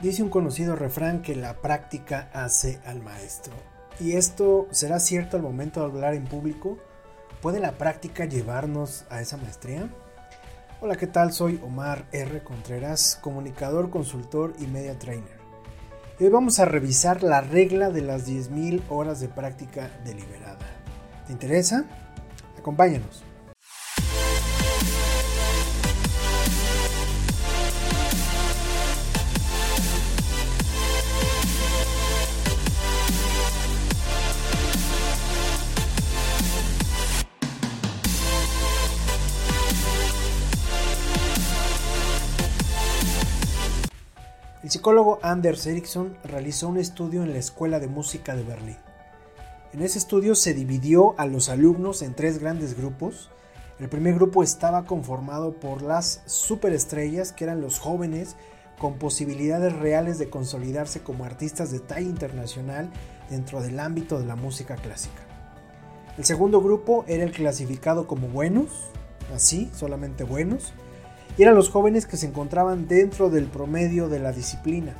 Dice un conocido refrán que la práctica hace al maestro. ¿Y esto será cierto al momento de hablar en público? ¿Puede la práctica llevarnos a esa maestría? Hola, ¿qué tal? Soy Omar R. Contreras, comunicador, consultor y media trainer. Hoy vamos a revisar la regla de las 10.000 horas de práctica deliberada. ¿Te interesa? Acompáñanos. El psicólogo Anders Ericsson realizó un estudio en la Escuela de Música de Berlín. En ese estudio se dividió a los alumnos en tres grandes grupos. El primer grupo estaba conformado por las superestrellas, que eran los jóvenes con posibilidades reales de consolidarse como artistas de talla internacional dentro del ámbito de la música clásica. El segundo grupo era el clasificado como buenos, así, solamente buenos, eran los jóvenes que se encontraban dentro del promedio de la disciplina.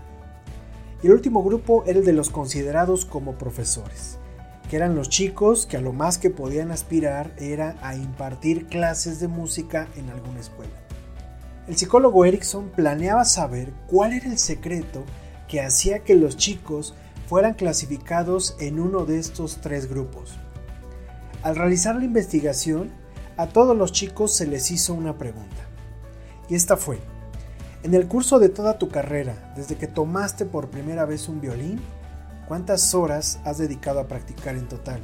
Y el último grupo era el de los considerados como profesores, que eran los chicos que a lo más que podían aspirar era a impartir clases de música en alguna escuela. El psicólogo Erickson planeaba saber cuál era el secreto que hacía que los chicos fueran clasificados en uno de estos tres grupos. Al realizar la investigación, a todos los chicos se les hizo una pregunta. Y esta fue, en el curso de toda tu carrera, desde que tomaste por primera vez un violín, ¿cuántas horas has dedicado a practicar en total?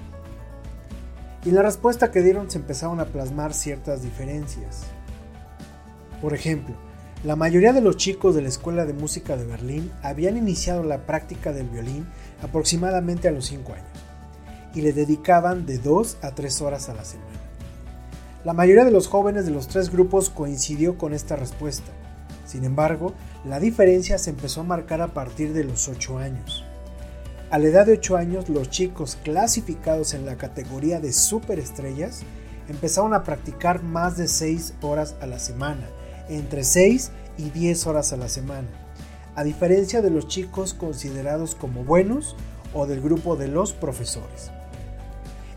Y en la respuesta que dieron se empezaron a plasmar ciertas diferencias. Por ejemplo, la mayoría de los chicos de la Escuela de Música de Berlín habían iniciado la práctica del violín aproximadamente a los 5 años y le dedicaban de 2 a 3 horas a la semana. La mayoría de los jóvenes de los tres grupos coincidió con esta respuesta. Sin embargo, la diferencia se empezó a marcar a partir de los 8 años. A la edad de 8 años, los chicos clasificados en la categoría de superestrellas empezaron a practicar más de 6 horas a la semana, entre 6 y 10 horas a la semana, a diferencia de los chicos considerados como buenos o del grupo de los profesores.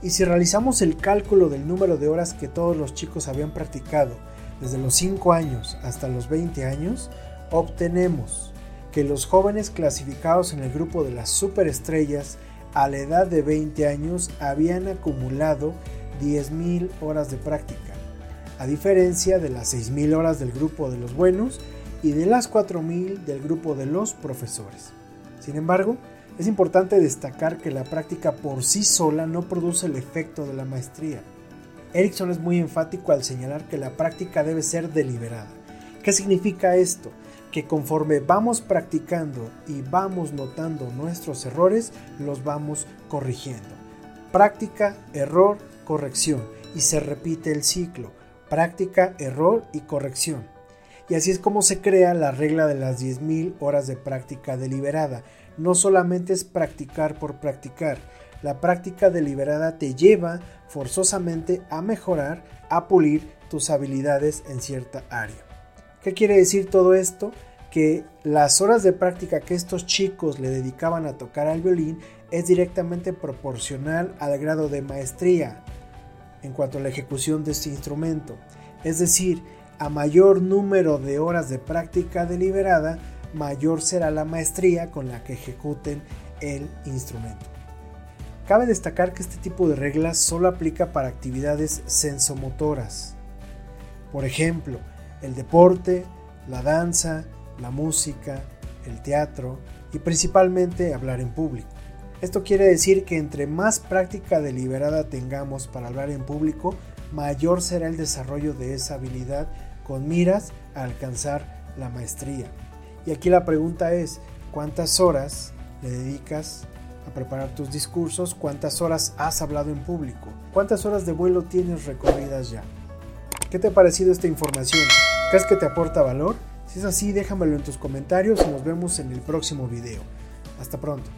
Y si realizamos el cálculo del número de horas que todos los chicos habían practicado desde los 5 años hasta los 20 años, obtenemos que los jóvenes clasificados en el grupo de las superestrellas a la edad de 20 años habían acumulado 10.000 horas de práctica, a diferencia de las 6.000 horas del grupo de los buenos y de las 4.000 del grupo de los profesores. Sin embargo, es importante destacar que la práctica por sí sola no produce el efecto de la maestría. Erickson es muy enfático al señalar que la práctica debe ser deliberada. ¿Qué significa esto? Que conforme vamos practicando y vamos notando nuestros errores, los vamos corrigiendo. Práctica, error, corrección. Y se repite el ciclo. Práctica, error y corrección. Y así es como se crea la regla de las 10.000 horas de práctica deliberada. No solamente es practicar por practicar, la práctica deliberada te lleva forzosamente a mejorar, a pulir tus habilidades en cierta área. ¿Qué quiere decir todo esto? Que las horas de práctica que estos chicos le dedicaban a tocar al violín es directamente proporcional al grado de maestría en cuanto a la ejecución de este instrumento. Es decir, a mayor número de horas de práctica deliberada, mayor será la maestría con la que ejecuten el instrumento. Cabe destacar que este tipo de reglas solo aplica para actividades sensomotoras. Por ejemplo, el deporte, la danza, la música, el teatro y principalmente hablar en público. Esto quiere decir que entre más práctica deliberada tengamos para hablar en público, mayor será el desarrollo de esa habilidad con miras a alcanzar la maestría. Y aquí la pregunta es, ¿cuántas horas le dedicas a preparar tus discursos? ¿Cuántas horas has hablado en público? ¿Cuántas horas de vuelo tienes recorridas ya? ¿Qué te ha parecido esta información? ¿Crees que te aporta valor? Si es así, déjamelo en tus comentarios y nos vemos en el próximo video. Hasta pronto.